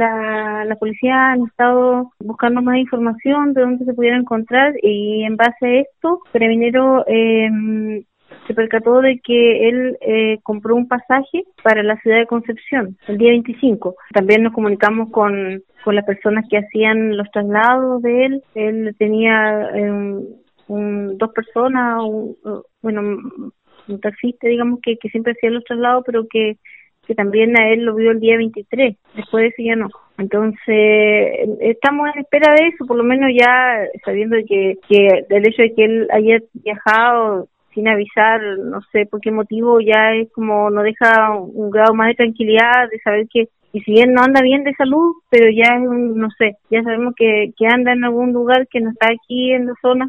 la, la policía han estado buscando más información de dónde se pudiera encontrar y en base a esto, Carabinero eh, se percató de que él eh, compró un pasaje para la ciudad de Concepción el día 25. También nos comunicamos con, con las personas que hacían los traslados de él. Él tenía eh, un, dos personas, bueno, un taxista, digamos, que, que siempre hacía los traslados, pero que que también a él lo vio el día 23, después de eso ya no. Entonces, estamos en espera de eso, por lo menos ya sabiendo que, que el hecho de que él haya viajado sin avisar, no sé por qué motivo, ya es como nos deja un grado más de tranquilidad, de saber que y si bien no anda bien de salud, pero ya es un, no sé, ya sabemos que, que anda en algún lugar que no está aquí en la zona